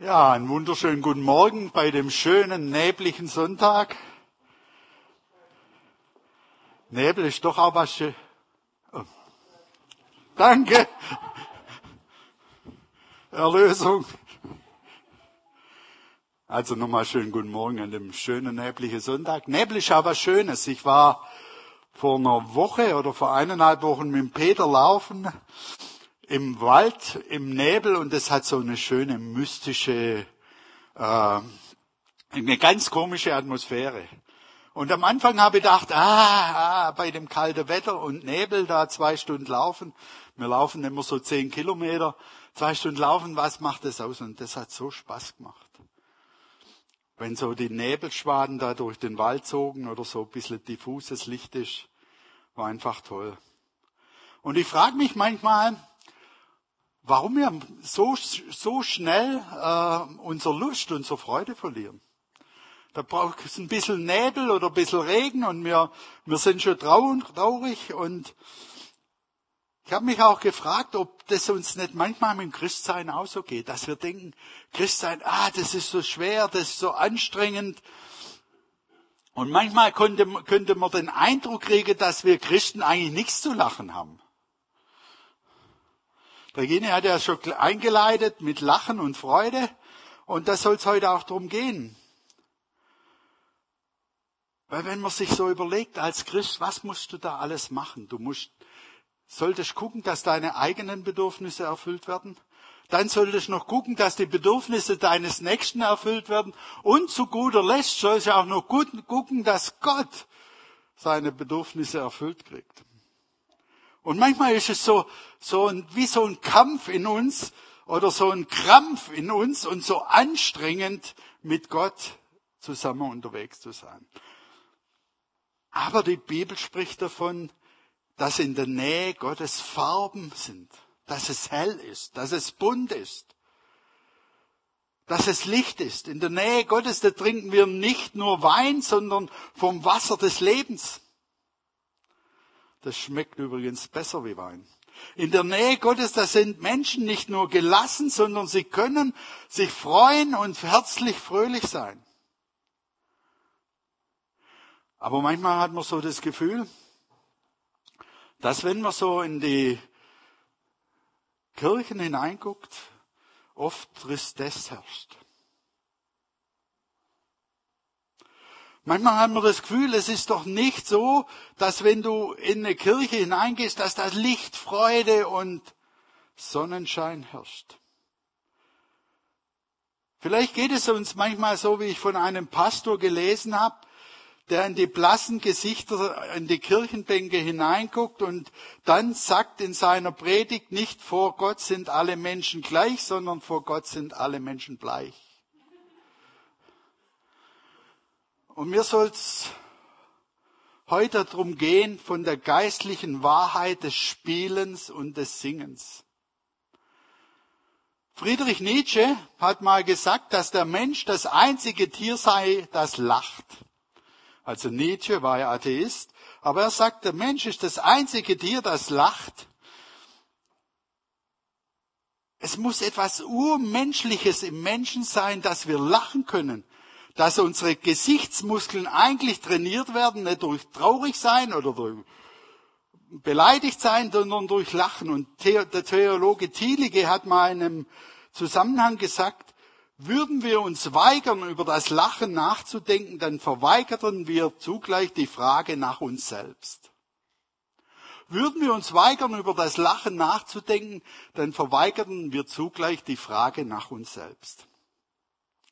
Ja, einen wunderschönen guten Morgen bei dem schönen, neblichen Sonntag. Nebel ist doch auch was schön. Oh. Danke. Erlösung. Also nochmal schönen guten Morgen an dem schönen, neblichen Sonntag. Nebel ist auch was Schönes. Ich war vor einer Woche oder vor eineinhalb Wochen mit Peter laufen im Wald, im Nebel und es hat so eine schöne mystische, äh, eine ganz komische Atmosphäre. Und am Anfang habe ich gedacht, ah, ah, bei dem kalten Wetter und Nebel da zwei Stunden laufen, wir laufen immer so zehn Kilometer, zwei Stunden laufen, was macht das aus? Und das hat so Spaß gemacht. Wenn so die Nebelschwaden da durch den Wald zogen oder so ein bisschen diffuses Licht ist, war einfach toll. Und ich frage mich manchmal, warum wir so, so schnell äh, unsere Lust, unsere Freude verlieren. Da braucht es ein bisschen Nebel oder ein bisschen Regen und wir, wir sind schon traurig und ich habe mich auch gefragt, ob das uns nicht manchmal mit dem Christsein auch so geht, dass wir denken, Christsein, ah, das ist so schwer, das ist so anstrengend. Und manchmal könnte, könnte man den Eindruck kriegen, dass wir Christen eigentlich nichts zu lachen haben. Regine hat ja schon eingeleitet mit Lachen und Freude. Und das soll es heute auch darum gehen. Weil wenn man sich so überlegt als Christ, was musst du da alles machen? Du musst, solltest gucken, dass deine eigenen Bedürfnisse erfüllt werden. Dann solltest du noch gucken, dass die Bedürfnisse deines Nächsten erfüllt werden. Und zu guter Letzt sollst du auch noch gucken, dass Gott seine Bedürfnisse erfüllt kriegt. Und manchmal ist es so, so ein, wie so ein Kampf in uns oder so ein Krampf in uns und so anstrengend mit Gott zusammen unterwegs zu sein. Aber die Bibel spricht davon, dass in der Nähe Gottes Farben sind, dass es hell ist, dass es bunt ist, dass es Licht ist. In der Nähe Gottes, da trinken wir nicht nur Wein, sondern vom Wasser des Lebens. Das schmeckt übrigens besser wie Wein. In der Nähe Gottes, da sind Menschen nicht nur gelassen, sondern sie können sich freuen und herzlich fröhlich sein. Aber manchmal hat man so das Gefühl, dass wenn man so in die Kirchen hineinguckt, oft Tristesse herrscht. Manchmal haben wir das Gefühl, es ist doch nicht so, dass wenn du in eine Kirche hineingehst, dass da Licht, Freude und Sonnenschein herrscht. Vielleicht geht es uns manchmal so, wie ich von einem Pastor gelesen habe, der in die blassen Gesichter, in die Kirchenbänke hineinguckt und dann sagt in seiner Predigt, nicht vor Gott sind alle Menschen gleich, sondern vor Gott sind alle Menschen bleich. Und mir soll es heute darum gehen, von der geistlichen Wahrheit des Spielens und des Singens. Friedrich Nietzsche hat mal gesagt, dass der Mensch das einzige Tier sei, das lacht. Also Nietzsche war ja Atheist, aber er sagt, der Mensch ist das einzige Tier, das lacht. Es muss etwas Urmenschliches im Menschen sein, dass wir lachen können dass unsere Gesichtsmuskeln eigentlich trainiert werden, nicht durch traurig sein oder durch beleidigt sein, sondern durch Lachen. Und der Theologe Thielige hat mal in einem Zusammenhang gesagt, würden wir uns weigern, über das Lachen nachzudenken, dann verweigerten wir zugleich die Frage nach uns selbst. Würden wir uns weigern, über das Lachen nachzudenken, dann verweigerten wir zugleich die Frage nach uns selbst.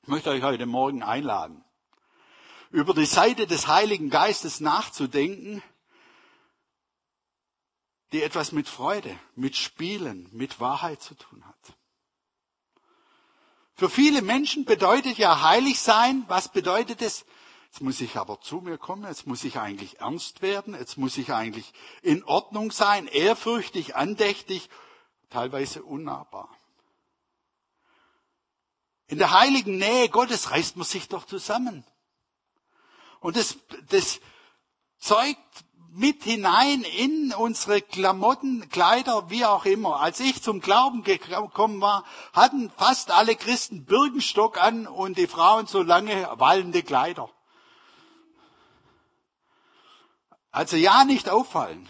Ich möchte euch heute Morgen einladen, über die Seite des Heiligen Geistes nachzudenken, die etwas mit Freude, mit Spielen, mit Wahrheit zu tun hat. Für viele Menschen bedeutet ja heilig sein, was bedeutet es? Jetzt muss ich aber zu mir kommen, jetzt muss ich eigentlich ernst werden, jetzt muss ich eigentlich in Ordnung sein, ehrfürchtig, andächtig, teilweise unnahbar. In der heiligen Nähe Gottes reißt man sich doch zusammen. Und das, das zeugt mit hinein in unsere Klamotten, Kleider, wie auch immer. Als ich zum Glauben gekommen war, hatten fast alle Christen Birkenstock an und die Frauen so lange wallende Kleider. Also ja, nicht auffallen.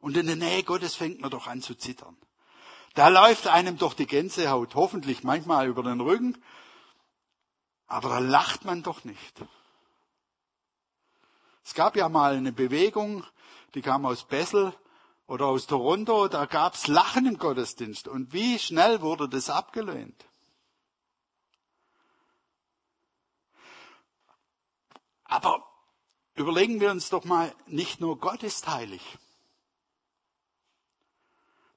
Und in der Nähe Gottes fängt man doch an zu zittern. Da läuft einem doch die Gänsehaut, hoffentlich manchmal über den Rücken, aber da lacht man doch nicht. Es gab ja mal eine Bewegung, die kam aus Bessel oder aus Toronto, da gab's Lachen im Gottesdienst. Und wie schnell wurde das abgelehnt? Aber überlegen wir uns doch mal, nicht nur Gott ist heilig.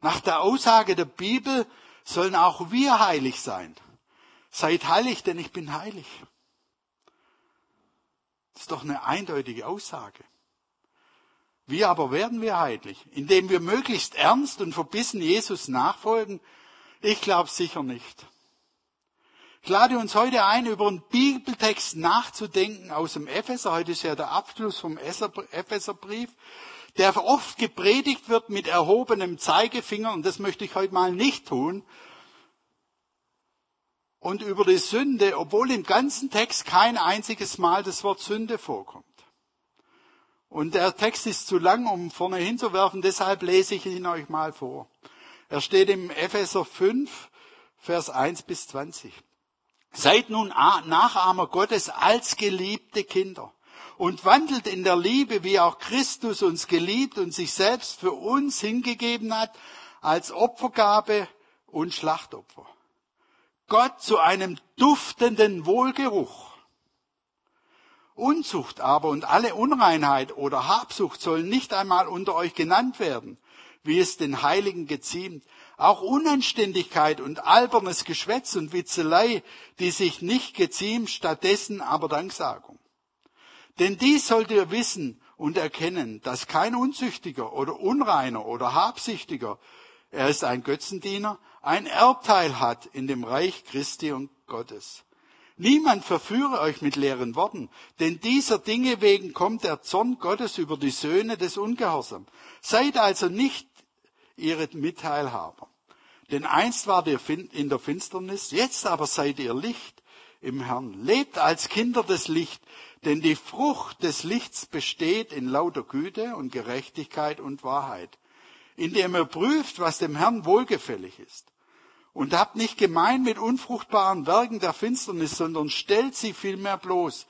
Nach der Aussage der Bibel sollen auch wir heilig sein. Seid heilig, denn ich bin heilig. Das ist doch eine eindeutige Aussage. Wie aber werden wir heilig? Indem wir möglichst ernst und verbissen Jesus nachfolgen? Ich glaube sicher nicht. Ich lade uns heute ein, über einen Bibeltext nachzudenken aus dem Epheser. Heute ist ja der Abschluss vom Epheserbrief, der oft gepredigt wird mit erhobenem Zeigefinger, und das möchte ich heute mal nicht tun, und über die Sünde, obwohl im ganzen Text kein einziges Mal das Wort Sünde vorkommt. Und der Text ist zu lang, um vorne hinzuwerfen, deshalb lese ich ihn euch mal vor. Er steht im Epheser 5, Vers 1 bis 20. Seid nun Nachahmer Gottes als geliebte Kinder und wandelt in der Liebe, wie auch Christus uns geliebt und sich selbst für uns hingegeben hat, als Opfergabe und Schlachtopfer. Gott zu einem duftenden Wohlgeruch. Unzucht aber und alle Unreinheit oder Habsucht sollen nicht einmal unter euch genannt werden, wie es den Heiligen geziemt. Auch Unanständigkeit und albernes Geschwätz und Witzelei, die sich nicht geziemt, stattdessen aber Danksagung. Denn dies sollt ihr wissen und erkennen, dass kein Unzüchtiger oder Unreiner oder Habsüchtiger, er ist ein Götzendiener, ein Erbteil hat in dem Reich Christi und Gottes. Niemand verführe euch mit leeren Worten, denn dieser Dinge wegen kommt der Zorn Gottes über die Söhne des Ungehorsams. Seid also nicht ihre Mitteilhaber. Denn einst wart ihr in der Finsternis, jetzt aber seid ihr Licht im Herrn. Lebt als Kinder des Lichts, denn die Frucht des Lichts besteht in lauter Güte und Gerechtigkeit und Wahrheit, indem ihr prüft, was dem Herrn wohlgefällig ist. Und habt nicht gemein mit unfruchtbaren Werken der Finsternis, sondern stellt sie vielmehr bloß.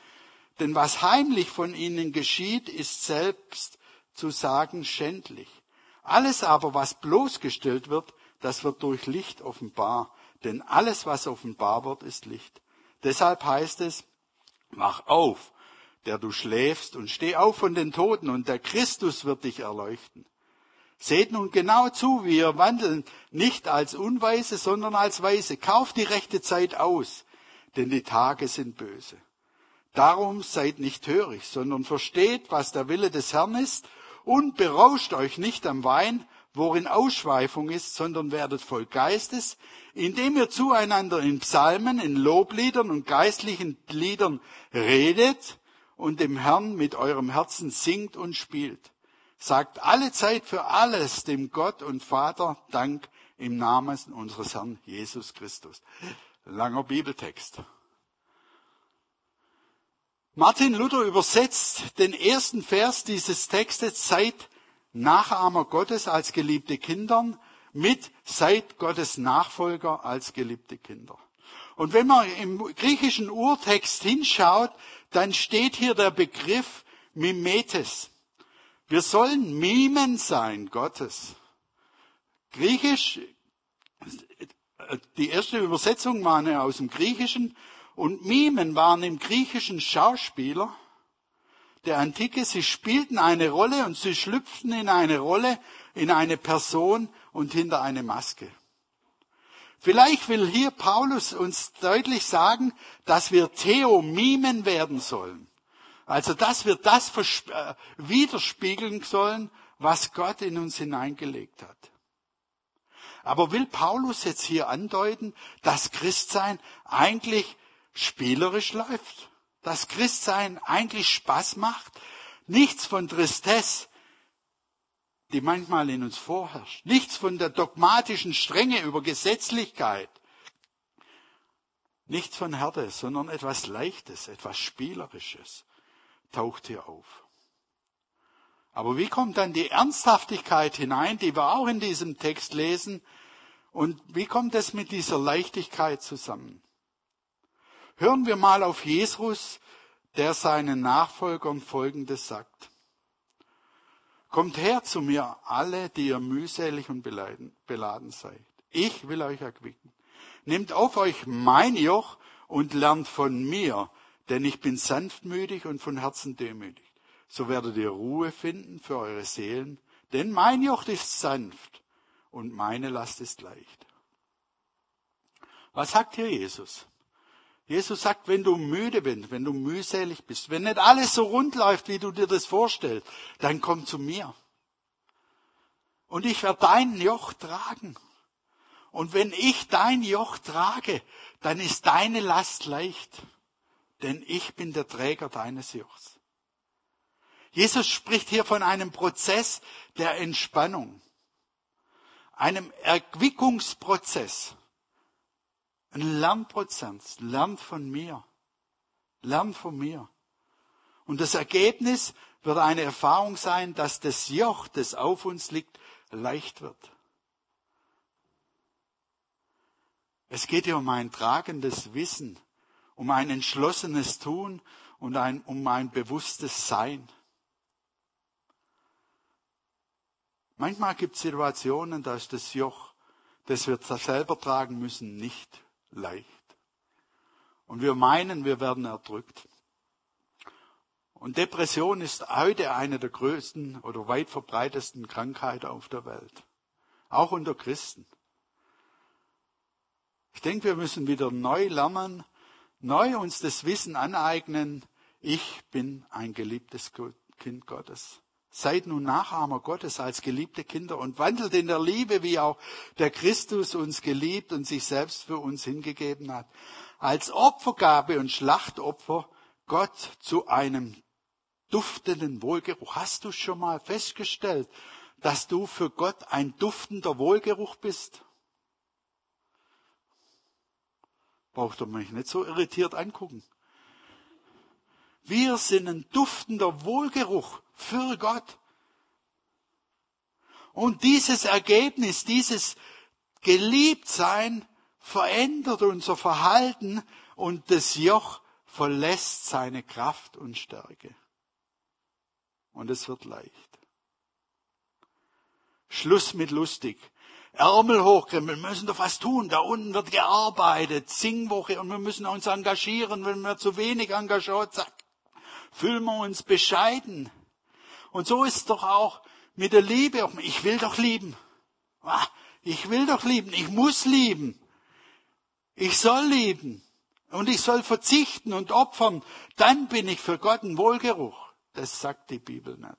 Denn was heimlich von ihnen geschieht, ist selbst zu sagen schändlich. Alles aber, was bloßgestellt wird, das wird durch Licht offenbar. Denn alles, was offenbar wird, ist Licht. Deshalb heißt es, wach auf, der du schläfst, und steh auf von den Toten, und der Christus wird dich erleuchten. Seht nun genau zu, wie ihr wandeln, nicht als Unweise, sondern als Weise. Kauft die rechte Zeit aus, denn die Tage sind böse. Darum seid nicht hörig, sondern versteht, was der Wille des Herrn ist, und berauscht euch nicht am Wein, worin Ausschweifung ist, sondern werdet voll Geistes, indem ihr zueinander in Psalmen, in Lobliedern und geistlichen Liedern redet und dem Herrn mit eurem Herzen singt und spielt sagt alle Zeit für alles dem Gott und Vater Dank im Namen unseres Herrn Jesus Christus. Langer Bibeltext. Martin Luther übersetzt den ersten Vers dieses Textes, seid Nachahmer Gottes als geliebte Kindern, mit seid Gottes Nachfolger als geliebte Kinder. Und wenn man im griechischen Urtext hinschaut, dann steht hier der Begriff Mimetes. Wir sollen Mimen sein Gottes. Griechisch, die erste Übersetzung war aus dem Griechischen und Mimen waren im Griechischen Schauspieler der Antike. Sie spielten eine Rolle und sie schlüpften in eine Rolle, in eine Person und hinter eine Maske. Vielleicht will hier Paulus uns deutlich sagen, dass wir Theomimen werden sollen. Also, dass wir das äh, widerspiegeln sollen, was Gott in uns hineingelegt hat. Aber will Paulus jetzt hier andeuten, dass Christsein eigentlich spielerisch läuft? dass Christsein eigentlich Spaß macht, nichts von Tristesse, die manchmal in uns vorherrscht, nichts von der dogmatischen Strenge über Gesetzlichkeit, nichts von Härte, sondern etwas Leichtes, etwas Spielerisches taucht hier auf. Aber wie kommt dann die Ernsthaftigkeit hinein, die wir auch in diesem Text lesen? Und wie kommt es mit dieser Leichtigkeit zusammen? Hören wir mal auf Jesus, der seinen Nachfolgern Folgendes sagt. Kommt her zu mir alle, die ihr mühselig und beladen seid. Ich will euch erquicken. Nehmt auf euch mein Joch und lernt von mir, denn ich bin sanftmütig und von Herzen demütig. So werdet ihr Ruhe finden für eure Seelen, denn mein Joch ist sanft und meine Last ist leicht. Was sagt hier Jesus? Jesus sagt, wenn du müde bist, wenn du mühselig bist, wenn nicht alles so rund läuft, wie du dir das vorstellst, dann komm zu mir. Und ich werde dein Joch tragen. Und wenn ich dein Joch trage, dann ist deine Last leicht. Denn ich bin der Träger deines Jochs. Jesus spricht hier von einem Prozess der Entspannung. Einem Erquickungsprozess. Ein Lernprozess. Lernt von mir. Lernt von mir. Und das Ergebnis wird eine Erfahrung sein, dass das Joch, das auf uns liegt, leicht wird. Es geht hier um ein tragendes Wissen, um ein entschlossenes Tun und ein, um ein bewusstes Sein. Manchmal gibt es Situationen, da ist das Joch, das wir selber tragen müssen, nicht leicht. Und wir meinen, wir werden erdrückt. Und Depression ist heute eine der größten oder weit verbreitesten Krankheiten auf der Welt. Auch unter Christen. Ich denke, wir müssen wieder neu lernen, neu uns das Wissen aneignen, ich bin ein geliebtes Kind Gottes. Seid nun Nachahmer Gottes als geliebte Kinder und wandelt in der Liebe, wie auch der Christus uns geliebt und sich selbst für uns hingegeben hat. Als Opfergabe und Schlachtopfer Gott zu einem duftenden Wohlgeruch. Hast du schon mal festgestellt, dass du für Gott ein duftender Wohlgeruch bist? Braucht ihr mich nicht so irritiert angucken. Wir sind ein duftender Wohlgeruch für Gott. Und dieses Ergebnis, dieses Geliebtsein verändert unser Verhalten und das Joch verlässt seine Kraft und Stärke. Und es wird leicht. Schluss mit lustig. Ärmel hochkrempeln, wir müssen doch was tun. Da unten wird gearbeitet, Singwoche und wir müssen uns engagieren. Wenn wir zu wenig engagiert, zack, fühlen wir uns bescheiden. Und so ist es doch auch mit der Liebe. Ich will doch lieben. Ich will doch lieben. Ich muss lieben. Ich soll lieben. Und ich soll verzichten und opfern. Dann bin ich für Gott ein Wohlgeruch. Das sagt die Bibel nicht.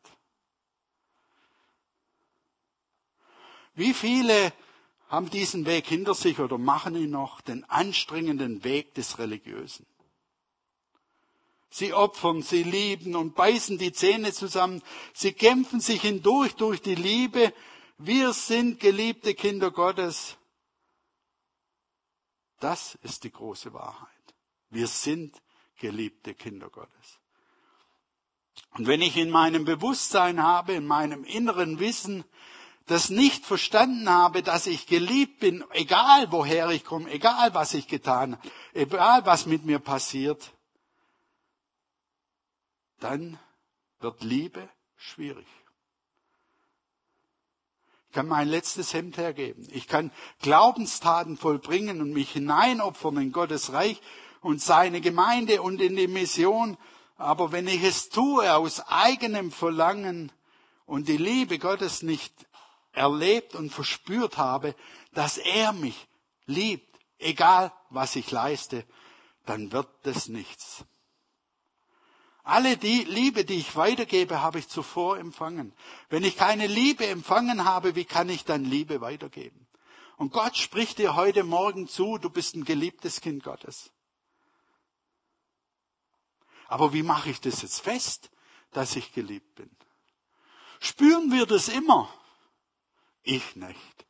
Wie viele haben diesen Weg hinter sich oder machen ihn noch, den anstrengenden Weg des Religiösen? Sie opfern, sie lieben und beißen die Zähne zusammen. Sie kämpfen sich hindurch durch die Liebe. Wir sind geliebte Kinder Gottes. Das ist die große Wahrheit. Wir sind geliebte Kinder Gottes. Und wenn ich in meinem Bewusstsein habe, in meinem inneren Wissen, das nicht verstanden habe, dass ich geliebt bin, egal woher ich komme, egal was ich getan egal was mit mir passiert, dann wird Liebe schwierig. Ich kann mein letztes Hemd hergeben. Ich kann Glaubenstaten vollbringen und mich hineinopfern in Gottes Reich und seine Gemeinde und in die Mission. Aber wenn ich es tue aus eigenem Verlangen und die Liebe Gottes nicht erlebt und verspürt habe, dass er mich liebt, egal was ich leiste, dann wird das nichts. Alle die Liebe, die ich weitergebe, habe ich zuvor empfangen. Wenn ich keine Liebe empfangen habe, wie kann ich dann Liebe weitergeben? Und Gott spricht dir heute Morgen zu, du bist ein geliebtes Kind Gottes. Aber wie mache ich das jetzt fest, dass ich geliebt bin? Spüren wir das immer? Ich nicht.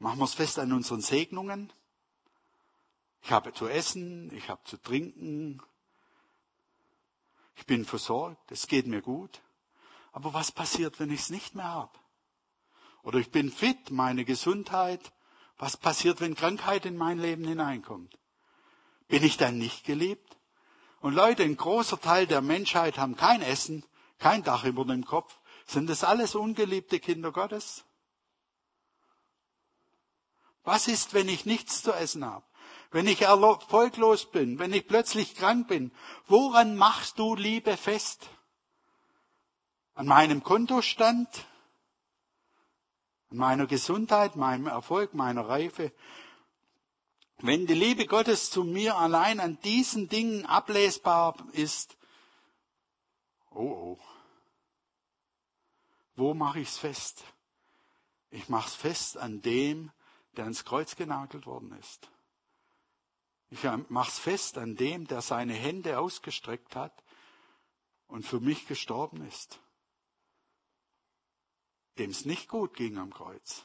Machen wir es fest an unseren Segnungen. Ich habe zu essen, ich habe zu trinken, ich bin versorgt, es geht mir gut. Aber was passiert, wenn ich es nicht mehr habe? Oder ich bin fit, meine Gesundheit. Was passiert, wenn Krankheit in mein Leben hineinkommt? Bin ich dann nicht geliebt? Und Leute, ein großer Teil der Menschheit haben kein Essen, kein Dach über dem Kopf. Sind das alles ungeliebte Kinder Gottes? Was ist, wenn ich nichts zu essen habe? Wenn ich erfolglos bin, wenn ich plötzlich krank bin, woran machst du Liebe fest? An meinem Kontostand? An meiner Gesundheit, meinem Erfolg, meiner Reife? Wenn die Liebe Gottes zu mir allein an diesen Dingen ablesbar ist, oh oh, wo mache ich es fest? Ich mache es fest an dem, der ans Kreuz genagelt worden ist. Ich mach's fest an dem, der seine Hände ausgestreckt hat und für mich gestorben ist. Dem es nicht gut ging am Kreuz.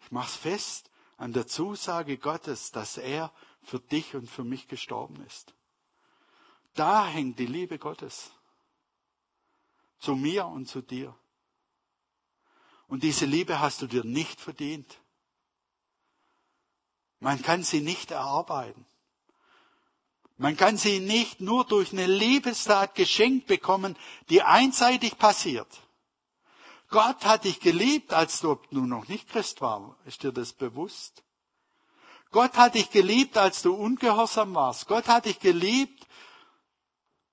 Ich mach's fest an der Zusage Gottes, dass er für dich und für mich gestorben ist. Da hängt die Liebe Gottes. Zu mir und zu dir. Und diese Liebe hast du dir nicht verdient. Man kann sie nicht erarbeiten. Man kann sie nicht nur durch eine Liebestat geschenkt bekommen, die einseitig passiert. Gott hat dich geliebt, als du, du noch nicht Christ war. Ist dir das bewusst? Gott hat dich geliebt, als du ungehorsam warst. Gott hat dich geliebt,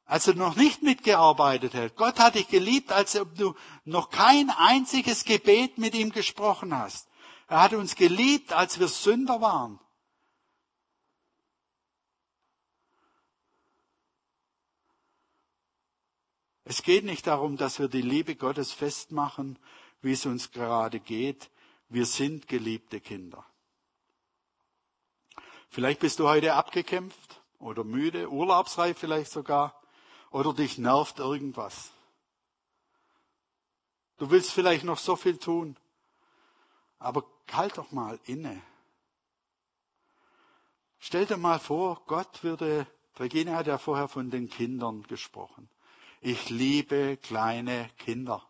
als du noch nicht mitgearbeitet hast. Gott hat dich geliebt, als du noch kein einziges Gebet mit ihm gesprochen hast. Er hat uns geliebt, als wir Sünder waren. Es geht nicht darum, dass wir die Liebe Gottes festmachen, wie es uns gerade geht. Wir sind geliebte Kinder. Vielleicht bist du heute abgekämpft oder müde, urlaubsreif vielleicht sogar oder dich nervt irgendwas. Du willst vielleicht noch so viel tun, aber halt doch mal inne. Stell dir mal vor, Gott würde, Regina hat ja vorher von den Kindern gesprochen. Ich liebe kleine Kinder.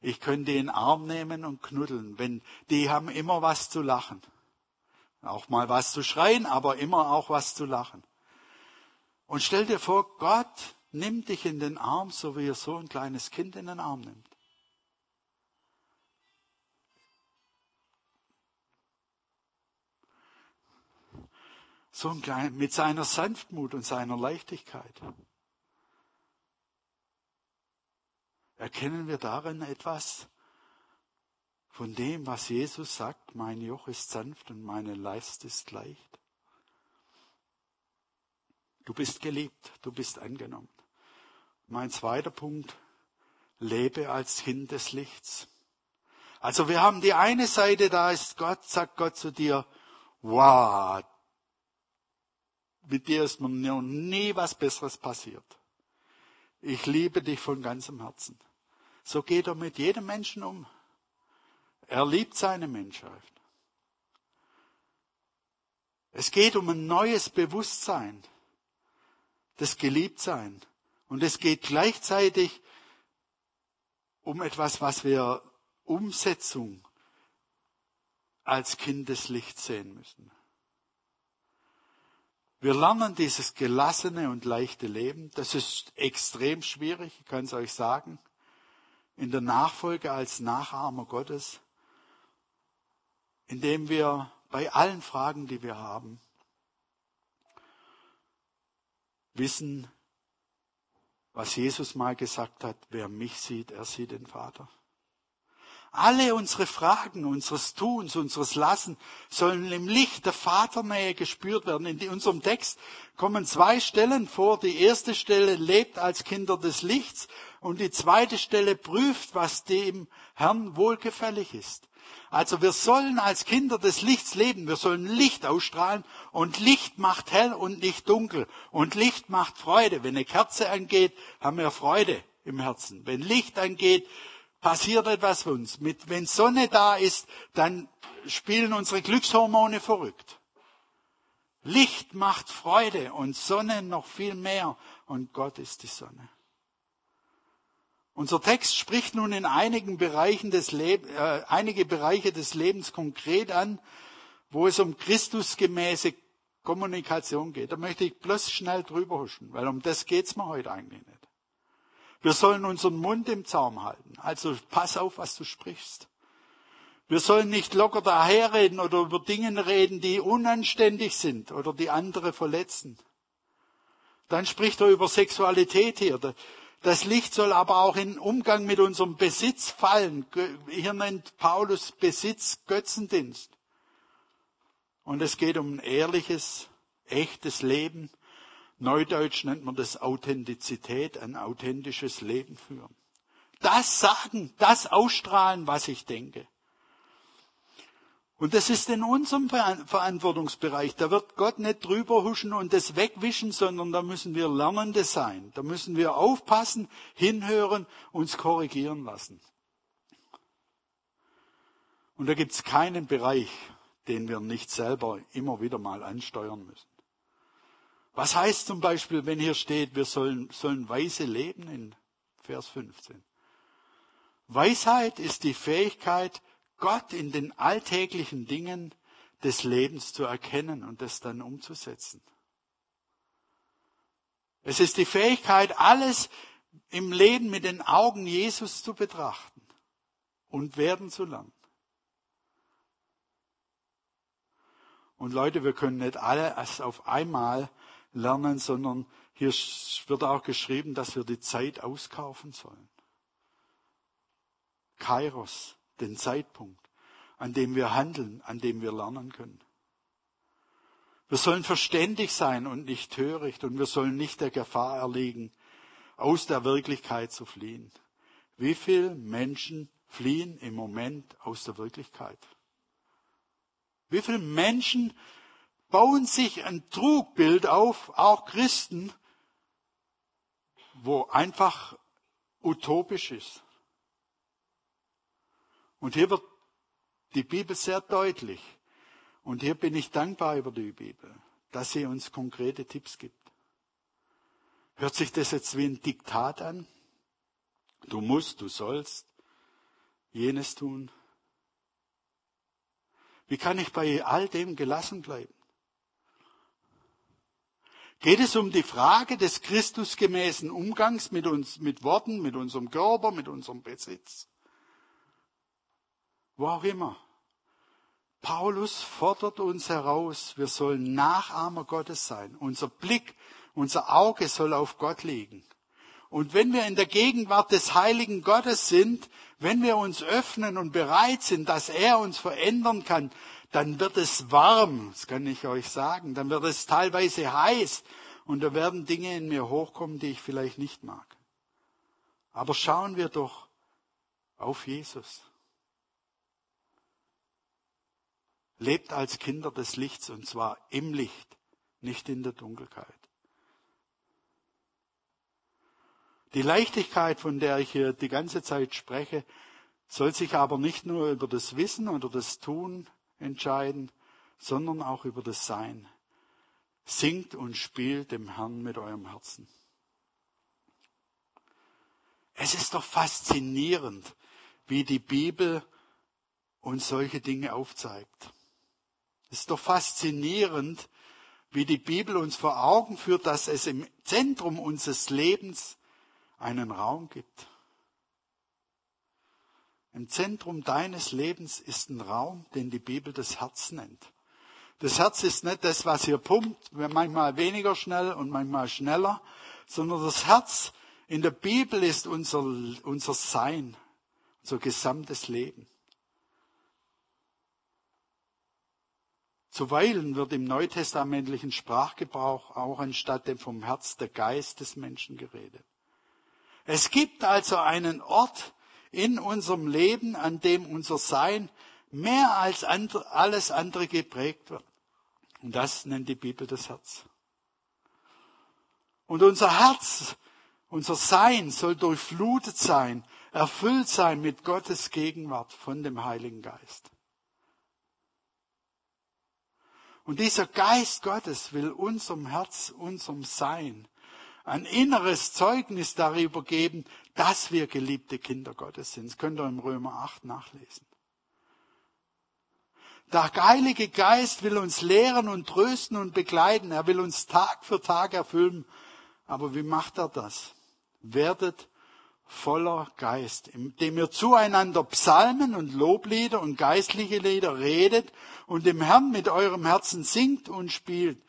Ich könnte in den Arm nehmen und knuddeln, wenn die haben immer was zu lachen. Auch mal was zu schreien, aber immer auch was zu lachen. Und stell dir vor, Gott nimmt dich in den Arm, so wie er so ein kleines Kind in den Arm nimmt. So ein klein, mit seiner Sanftmut und seiner Leichtigkeit. Erkennen wir darin etwas von dem, was Jesus sagt, mein Joch ist sanft und meine Leist ist leicht? Du bist geliebt, du bist angenommen. Mein zweiter Punkt, lebe als Kind des Lichts. Also wir haben die eine Seite, da ist Gott, sagt Gott zu dir, wow, mit dir ist mir noch nie was Besseres passiert. Ich liebe dich von ganzem Herzen. So geht er mit jedem Menschen um. Er liebt seine Menschheit. Es geht um ein neues Bewusstsein, das Geliebtsein. Und es geht gleichzeitig um etwas, was wir Umsetzung als Kind des Lichts sehen müssen. Wir lernen dieses gelassene und leichte Leben. Das ist extrem schwierig, ich kann es euch sagen. In der Nachfolge als Nachahmer Gottes, indem wir bei allen Fragen, die wir haben, wissen, was Jesus mal gesagt hat, wer mich sieht, er sieht den Vater. Alle unsere Fragen, unseres Tuns, unseres Lassen sollen im Licht der Vaternähe gespürt werden. In unserem Text kommen zwei Stellen vor. Die erste Stelle lebt als Kinder des Lichts Und die zweite Stelle prüft, was dem Herrn wohlgefällig ist. Also wir sollen als Kinder des Lichts leben. Wir sollen Licht ausstrahlen und Licht macht hell und nicht dunkel. Und Licht macht Freude. Wenn eine Kerze angeht, haben wir Freude im Herzen. Wenn Licht angeht, passiert etwas uns. Mit, wenn Sonne da ist, dann spielen unsere Glückshormone verrückt. Licht macht Freude und Sonne noch viel mehr. Und Gott ist die Sonne. Unser Text spricht nun in einigen Bereichen des Leb äh, einige Bereiche des Lebens konkret an, wo es um Christusgemäße Kommunikation geht. Da möchte ich bloß schnell drüber huschen, weil um das geht's mir heute eigentlich nicht. Wir sollen unseren Mund im Zaum halten. Also pass auf, was du sprichst. Wir sollen nicht locker daherreden oder über Dinge reden, die unanständig sind oder die andere verletzen. Dann spricht er über Sexualität hier. Das Licht soll aber auch in Umgang mit unserem Besitz fallen. Hier nennt Paulus Besitz Götzendienst. Und es geht um ein ehrliches, echtes Leben. Neudeutsch nennt man das Authentizität, ein authentisches Leben führen. Das sagen, das ausstrahlen, was ich denke. Und das ist in unserem Verantwortungsbereich. Da wird Gott nicht drüber huschen und das wegwischen, sondern da müssen wir Lernende sein. Da müssen wir aufpassen, hinhören, uns korrigieren lassen. Und da gibt es keinen Bereich, den wir nicht selber immer wieder mal ansteuern müssen. Was heißt zum Beispiel, wenn hier steht, wir sollen, sollen weise leben in Vers 15? Weisheit ist die Fähigkeit, Gott in den alltäglichen Dingen des Lebens zu erkennen und das dann umzusetzen. Es ist die Fähigkeit, alles im Leben mit den Augen Jesus zu betrachten und werden zu lernen. Und Leute, wir können nicht alles auf einmal lernen, sondern hier wird auch geschrieben, dass wir die Zeit auskaufen sollen. Kairos, den Zeitpunkt, an dem wir handeln, an dem wir lernen können. Wir sollen verständig sein und nicht töricht und wir sollen nicht der Gefahr erliegen, aus der Wirklichkeit zu fliehen. Wie viele Menschen fliehen im Moment aus der Wirklichkeit? Wie viele Menschen bauen sich ein Trugbild auf, auch Christen, wo einfach utopisch ist? Und hier wird die Bibel sehr deutlich. Und hier bin ich dankbar über die Bibel, dass sie uns konkrete Tipps gibt. Hört sich das jetzt wie ein Diktat an? Du musst, du sollst jenes tun. Wie kann ich bei all dem gelassen bleiben? Geht es um die Frage des Christusgemäßen Umgangs mit uns, mit Worten, mit unserem Körper, mit unserem Besitz? wo auch immer. Paulus fordert uns heraus, wir sollen Nachahmer Gottes sein. Unser Blick, unser Auge soll auf Gott liegen. Und wenn wir in der Gegenwart des heiligen Gottes sind, wenn wir uns öffnen und bereit sind, dass er uns verändern kann, dann wird es warm, das kann ich euch sagen, dann wird es teilweise heiß und da werden Dinge in mir hochkommen, die ich vielleicht nicht mag. Aber schauen wir doch auf Jesus. Lebt als Kinder des Lichts und zwar im Licht, nicht in der Dunkelheit. Die Leichtigkeit, von der ich hier die ganze Zeit spreche, soll sich aber nicht nur über das Wissen oder das Tun entscheiden, sondern auch über das Sein. Singt und spielt dem Herrn mit eurem Herzen. Es ist doch faszinierend, wie die Bibel uns solche Dinge aufzeigt. Es ist doch faszinierend, wie die Bibel uns vor Augen führt, dass es im Zentrum unseres Lebens einen Raum gibt. Im Zentrum deines Lebens ist ein Raum, den die Bibel das Herz nennt. Das Herz ist nicht das, was hier pumpt, manchmal weniger schnell und manchmal schneller, sondern das Herz in der Bibel ist unser, unser Sein, unser gesamtes Leben. Zuweilen wird im neutestamentlichen Sprachgebrauch auch anstatt dem vom Herz der Geist des Menschen geredet. Es gibt also einen Ort in unserem Leben, an dem unser Sein mehr als alles andere geprägt wird. Und das nennt die Bibel das Herz. Und unser Herz, unser Sein soll durchflutet sein, erfüllt sein mit Gottes Gegenwart von dem Heiligen Geist. Und dieser Geist Gottes will unserem Herz, unserem Sein ein inneres Zeugnis darüber geben, dass wir geliebte Kinder Gottes sind. Das könnt ihr im Römer 8 nachlesen. Der Heilige Geist will uns lehren und trösten und begleiten. Er will uns Tag für Tag erfüllen. Aber wie macht er das? Werdet voller Geist, indem ihr zueinander Psalmen und Loblieder und geistliche Lieder redet und dem Herrn mit eurem Herzen singt und spielt.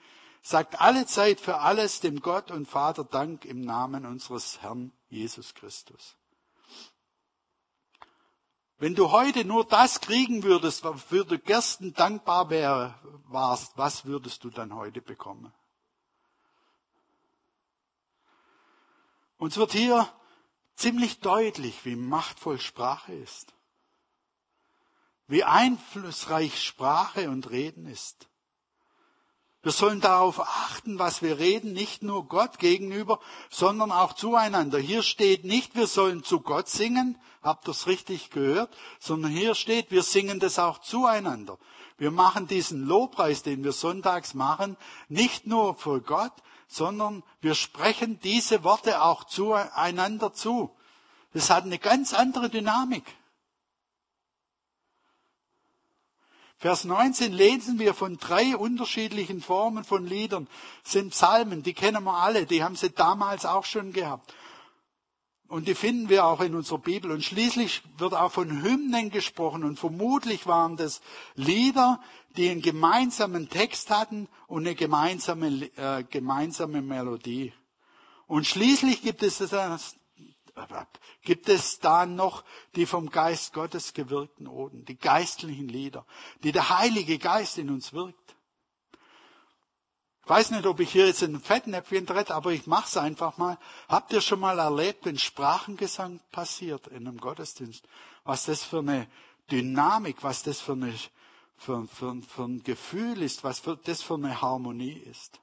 Sagt alle Zeit für alles dem Gott und Vater Dank im Namen unseres Herrn Jesus Christus. Wenn du heute nur das kriegen würdest, wofür du gestern dankbar wär, warst, was würdest du dann heute bekommen? Uns wird hier ziemlich deutlich, wie machtvoll Sprache ist, wie einflussreich Sprache und Reden ist. Wir sollen darauf achten, was wir reden, nicht nur Gott gegenüber, sondern auch zueinander. Hier steht nicht, wir sollen zu Gott singen, habt ihr es richtig gehört, sondern hier steht, wir singen das auch zueinander. Wir machen diesen Lobpreis, den wir sonntags machen, nicht nur für Gott, sondern wir sprechen diese Worte auch zueinander zu. Das hat eine ganz andere Dynamik. Vers 19 lesen wir von drei unterschiedlichen Formen von Liedern. Das sind Psalmen, die kennen wir alle, die haben sie damals auch schon gehabt. Und die finden wir auch in unserer Bibel. Und schließlich wird auch von Hymnen gesprochen. Und vermutlich waren das Lieder, die einen gemeinsamen Text hatten und eine gemeinsame, äh, gemeinsame Melodie. Und schließlich gibt es das Gibt es da noch die vom Geist Gottes gewirkten Oden, die geistlichen Lieder, die der Heilige Geist in uns wirkt? Ich weiß nicht, ob ich hier jetzt ein Fettnäpfchen trete, aber ich mache es einfach mal. Habt ihr schon mal erlebt, wenn Sprachengesang passiert in einem Gottesdienst? Was das für eine Dynamik, was das für, eine, für, für, für ein Gefühl ist, was das für eine Harmonie ist.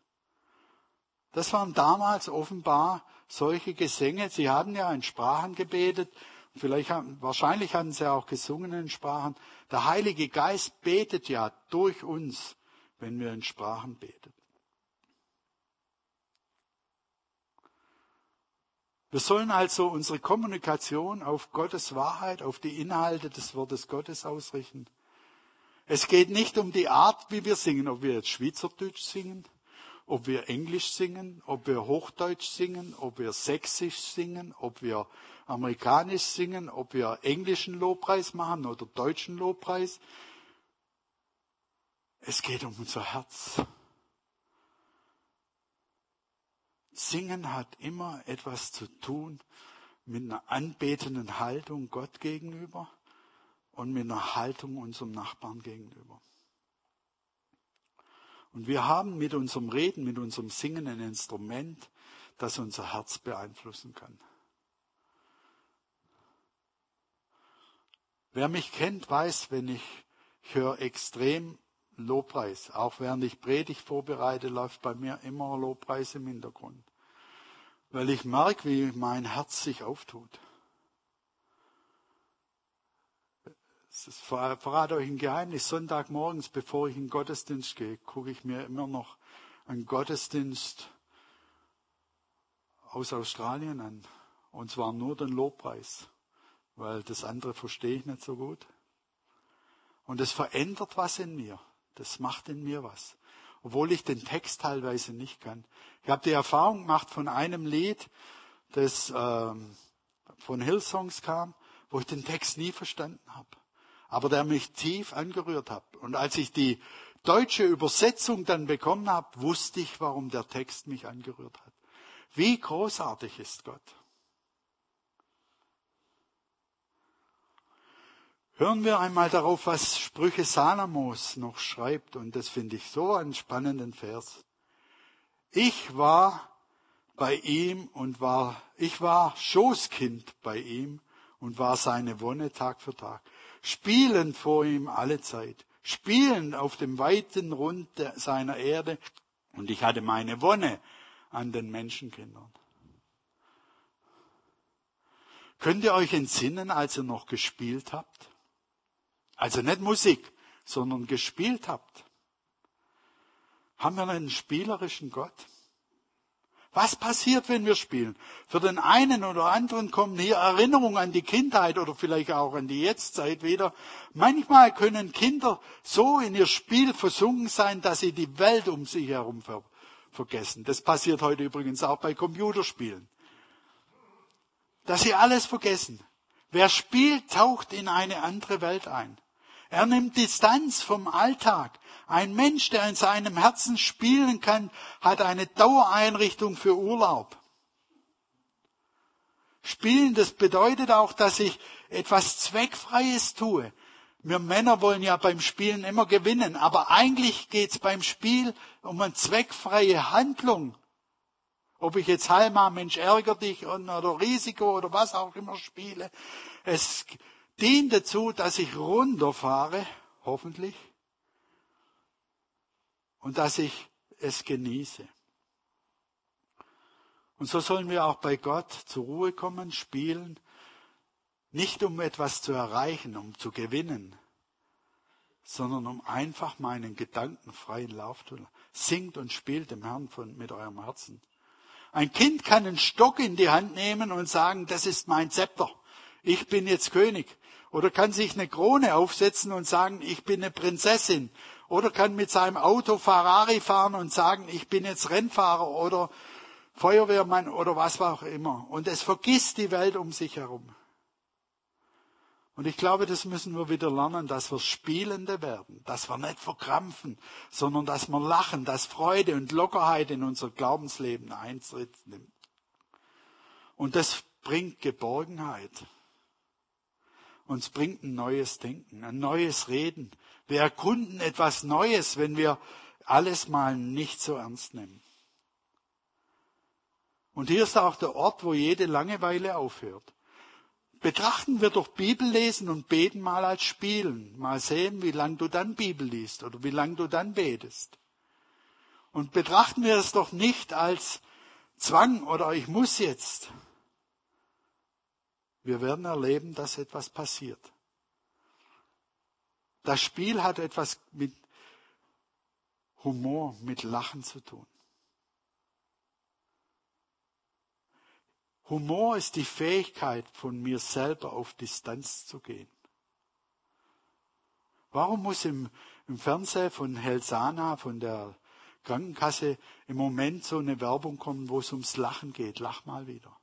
Das waren damals offenbar solche Gesänge. Sie hatten ja in Sprachen gebetet. Vielleicht haben, wahrscheinlich hatten sie auch gesungen in Sprachen. Der Heilige Geist betet ja durch uns, wenn wir in Sprachen beten. Wir sollen also unsere Kommunikation auf Gottes Wahrheit, auf die Inhalte des Wortes Gottes ausrichten. Es geht nicht um die Art, wie wir singen, ob wir jetzt Schweizerdeutsch singen ob wir Englisch singen, ob wir Hochdeutsch singen, ob wir Sächsisch singen, ob wir Amerikanisch singen, ob wir englischen Lobpreis machen oder deutschen Lobpreis. Es geht um unser Herz. Singen hat immer etwas zu tun mit einer anbetenden Haltung Gott gegenüber und mit einer Haltung unserem Nachbarn gegenüber. Und wir haben mit unserem Reden, mit unserem Singen ein Instrument, das unser Herz beeinflussen kann. Wer mich kennt, weiß, wenn ich, ich höre extrem Lobpreis. Auch während ich Predigt vorbereite, läuft bei mir immer Lobpreis im Hintergrund. Weil ich merke, wie mein Herz sich auftut. Ich verrate euch ein Geheimnis. Sonntagmorgens, bevor ich in den Gottesdienst gehe, gucke ich mir immer noch einen Gottesdienst aus Australien an. Und zwar nur den Lobpreis, weil das andere verstehe ich nicht so gut. Und es verändert was in mir. Das macht in mir was. Obwohl ich den Text teilweise nicht kann. Ich habe die Erfahrung gemacht von einem Lied, das ähm, von Hillsongs kam, wo ich den Text nie verstanden habe aber der mich tief angerührt hat. Und als ich die deutsche Übersetzung dann bekommen habe, wusste ich, warum der Text mich angerührt hat. Wie großartig ist Gott. Hören wir einmal darauf, was Sprüche Salamos noch schreibt, und das finde ich so einen spannenden Vers. Ich war bei ihm und war, ich war Schoßkind bei ihm und war seine Wonne Tag für Tag. Spielend vor ihm alle Zeit. Spielend auf dem weiten Rund seiner Erde. Und ich hatte meine Wonne an den Menschenkindern. Könnt ihr euch entsinnen, als ihr noch gespielt habt? Also nicht Musik, sondern gespielt habt. Haben wir einen spielerischen Gott? Was passiert, wenn wir spielen? Für den einen oder anderen kommen hier Erinnerungen an die Kindheit oder vielleicht auch an die Jetztzeit wieder. Manchmal können Kinder so in ihr Spiel versunken sein, dass sie die Welt um sich herum ver vergessen. Das passiert heute übrigens auch bei Computerspielen. Dass sie alles vergessen. Wer spielt, taucht in eine andere Welt ein. Er nimmt Distanz vom Alltag. Ein Mensch, der in seinem Herzen spielen kann, hat eine Dauereinrichtung für Urlaub. Spielen, das bedeutet auch, dass ich etwas Zweckfreies tue. Wir Männer wollen ja beim Spielen immer gewinnen, aber eigentlich geht's beim Spiel um eine zweckfreie Handlung. Ob ich jetzt Halma, Mensch, ärger dich oder Risiko oder was auch immer spiele. Es dient dazu, dass ich runterfahre, hoffentlich, und dass ich es genieße. Und so sollen wir auch bei Gott zur Ruhe kommen, spielen, nicht um etwas zu erreichen, um zu gewinnen, sondern um einfach meinen Gedanken freien Lauf zu lassen. Singt und spielt dem Herrn von, mit eurem Herzen. Ein Kind kann einen Stock in die Hand nehmen und sagen, das ist mein Zepter. Ich bin jetzt König. Oder kann sich eine Krone aufsetzen und sagen, ich bin eine Prinzessin oder kann mit seinem Auto Ferrari fahren und sagen, ich bin jetzt Rennfahrer oder Feuerwehrmann oder was auch immer. Und es vergisst die Welt um sich herum. Und ich glaube, das müssen wir wieder lernen, dass wir Spielende werden, dass wir nicht verkrampfen, sondern dass wir lachen, dass Freude und Lockerheit in unser Glaubensleben Eintritt nimmt. Und das bringt Geborgenheit. Uns bringt ein neues Denken, ein neues Reden, wir erkunden etwas Neues, wenn wir alles mal nicht so ernst nehmen. Und hier ist auch der Ort, wo jede Langeweile aufhört. Betrachten wir doch Bibellesen und Beten mal als Spielen. Mal sehen, wie lang du dann Bibel liest oder wie lang du dann betest. Und betrachten wir es doch nicht als Zwang oder ich muss jetzt. Wir werden erleben, dass etwas passiert. Das Spiel hat etwas mit Humor, mit Lachen zu tun. Humor ist die Fähigkeit, von mir selber auf Distanz zu gehen. Warum muss im, im Fernsehen von Helsana, von der Krankenkasse, im Moment so eine Werbung kommen, wo es ums Lachen geht? Lach mal wieder.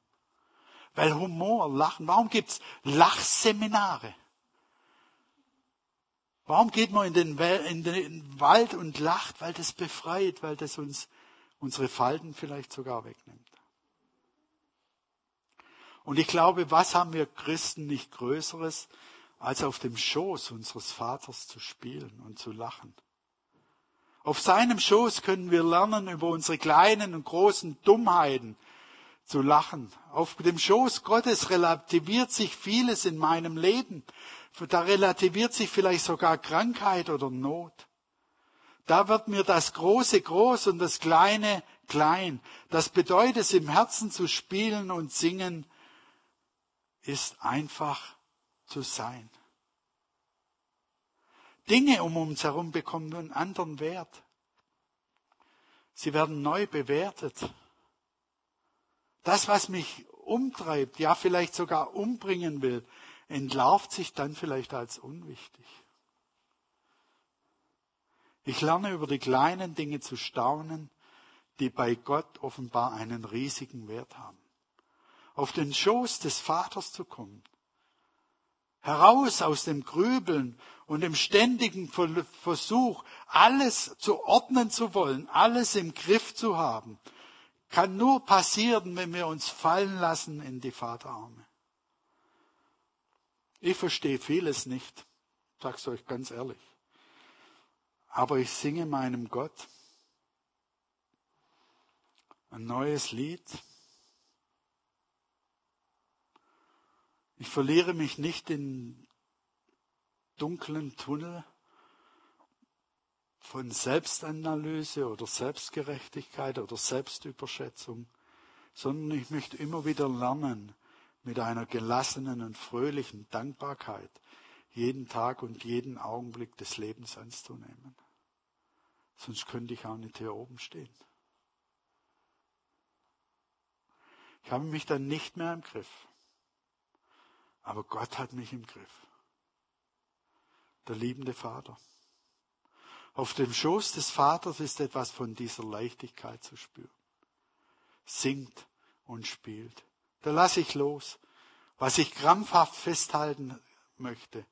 Weil Humor, Lachen, warum gibt's Lachseminare? Warum geht man in den, in den Wald und lacht? Weil das befreit, weil das uns unsere Falten vielleicht sogar wegnimmt. Und ich glaube, was haben wir Christen nicht Größeres, als auf dem Schoß unseres Vaters zu spielen und zu lachen? Auf seinem Schoß können wir lernen, über unsere kleinen und großen Dummheiten zu lachen. Auf dem Schoß Gottes relativiert sich vieles in meinem Leben. Da relativiert sich vielleicht sogar Krankheit oder Not. Da wird mir das Große groß und das Kleine klein. Das bedeutet, es im Herzen zu spielen und singen, ist einfach zu sein. Dinge um uns herum bekommen einen anderen Wert. Sie werden neu bewertet. Das, was mich umtreibt, ja vielleicht sogar umbringen will, entlarvt sich dann vielleicht als unwichtig. Ich lerne über die kleinen Dinge zu staunen, die bei Gott offenbar einen riesigen Wert haben. Auf den Schoß des Vaters zu kommen, heraus aus dem Grübeln und dem ständigen Versuch, alles zu ordnen zu wollen, alles im Griff zu haben, kann nur passieren, wenn wir uns fallen lassen in die Vaterarme. Ich verstehe vieles nicht, sag's euch ganz ehrlich. Aber ich singe meinem Gott Ein neues Lied. Ich verliere mich nicht in dunklen Tunnel von Selbstanalyse oder Selbstgerechtigkeit oder Selbstüberschätzung, sondern ich möchte immer wieder lernen, mit einer gelassenen und fröhlichen Dankbarkeit jeden Tag und jeden Augenblick des Lebens anzunehmen. Sonst könnte ich auch nicht hier oben stehen. Ich habe mich dann nicht mehr im Griff. Aber Gott hat mich im Griff. Der liebende Vater. Auf dem Schoß des Vaters ist etwas von dieser Leichtigkeit zu spüren. Singt und spielt. Da lasse ich los. Was ich krampfhaft festhalten möchte,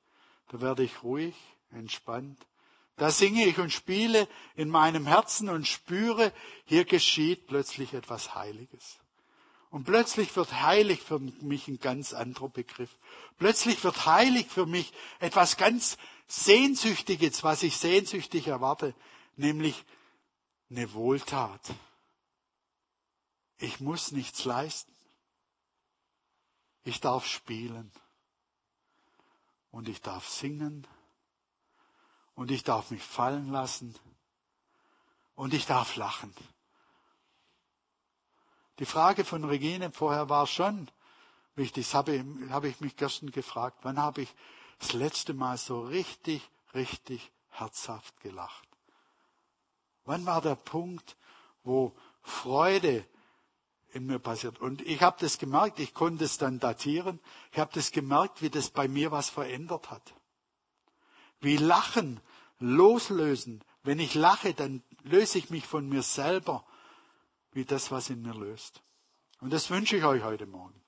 da werde ich ruhig, entspannt. Da singe ich und spiele in meinem Herzen und spüre, hier geschieht plötzlich etwas Heiliges. Und plötzlich wird heilig für mich ein ganz anderer Begriff. Plötzlich wird heilig für mich etwas ganz Sehnsüchtiges, was ich sehnsüchtig erwarte, nämlich eine Wohltat. Ich muss nichts leisten. Ich darf spielen. Und ich darf singen. Und ich darf mich fallen lassen. Und ich darf lachen. Die Frage von Regine vorher war schon wichtig. Das habe, habe ich mich gestern gefragt. Wann habe ich das letzte Mal so richtig, richtig herzhaft gelacht? Wann war der Punkt, wo Freude in mir passiert? Und ich habe das gemerkt, ich konnte es dann datieren. Ich habe das gemerkt, wie das bei mir was verändert hat. Wie Lachen loslösen. Wenn ich lache, dann löse ich mich von mir selber wie das, was in mir löst. Und das wünsche ich euch heute Morgen.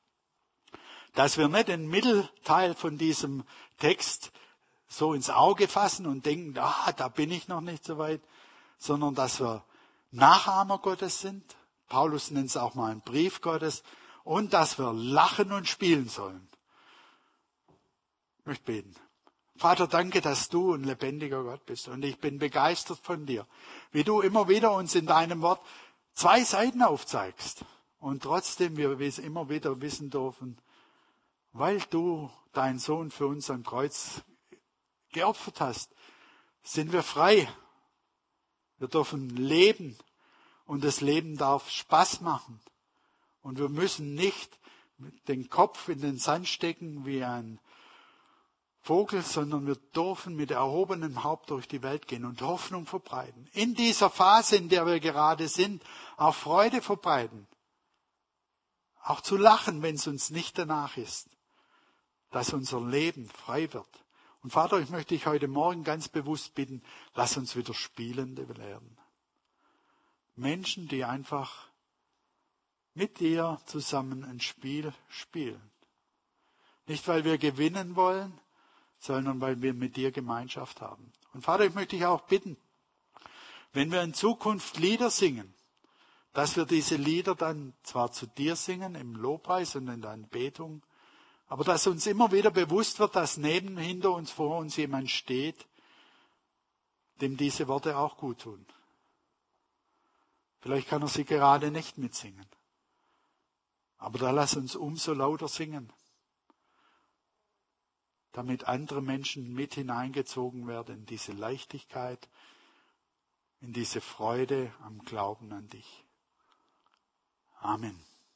Dass wir nicht den Mittelteil von diesem Text so ins Auge fassen und denken, ah, da bin ich noch nicht so weit, sondern dass wir Nachahmer Gottes sind. Paulus nennt es auch mal ein Brief Gottes. Und dass wir lachen und spielen sollen. Ich möchte beten. Vater, danke, dass du ein lebendiger Gott bist. Und ich bin begeistert von dir, wie du immer wieder uns in deinem Wort zwei Seiten aufzeigst und trotzdem wir immer wieder wissen dürfen, weil du deinen Sohn für uns am Kreuz geopfert hast, sind wir frei. Wir dürfen leben und das Leben darf Spaß machen. Und wir müssen nicht den Kopf in den Sand stecken wie ein Vogel, sondern wir dürfen mit erhobenem Haupt durch die Welt gehen und Hoffnung verbreiten. In dieser Phase, in der wir gerade sind, auch Freude verbreiten. Auch zu lachen, wenn es uns nicht danach ist, dass unser Leben frei wird. Und Vater, ich möchte dich heute Morgen ganz bewusst bitten, lass uns wieder Spielende werden. Menschen, die einfach mit dir zusammen ein Spiel spielen. Nicht, weil wir gewinnen wollen, sondern weil wir mit dir Gemeinschaft haben. Und Vater, ich möchte dich auch bitten, wenn wir in Zukunft Lieder singen, dass wir diese Lieder dann zwar zu dir singen, im Lobpreis und in der Anbetung, aber dass uns immer wieder bewusst wird, dass neben, hinter uns, vor uns jemand steht, dem diese Worte auch gut tun. Vielleicht kann er sie gerade nicht mitsingen. Aber da lass uns umso lauter singen damit andere Menschen mit hineingezogen werden in diese Leichtigkeit, in diese Freude am Glauben an dich. Amen.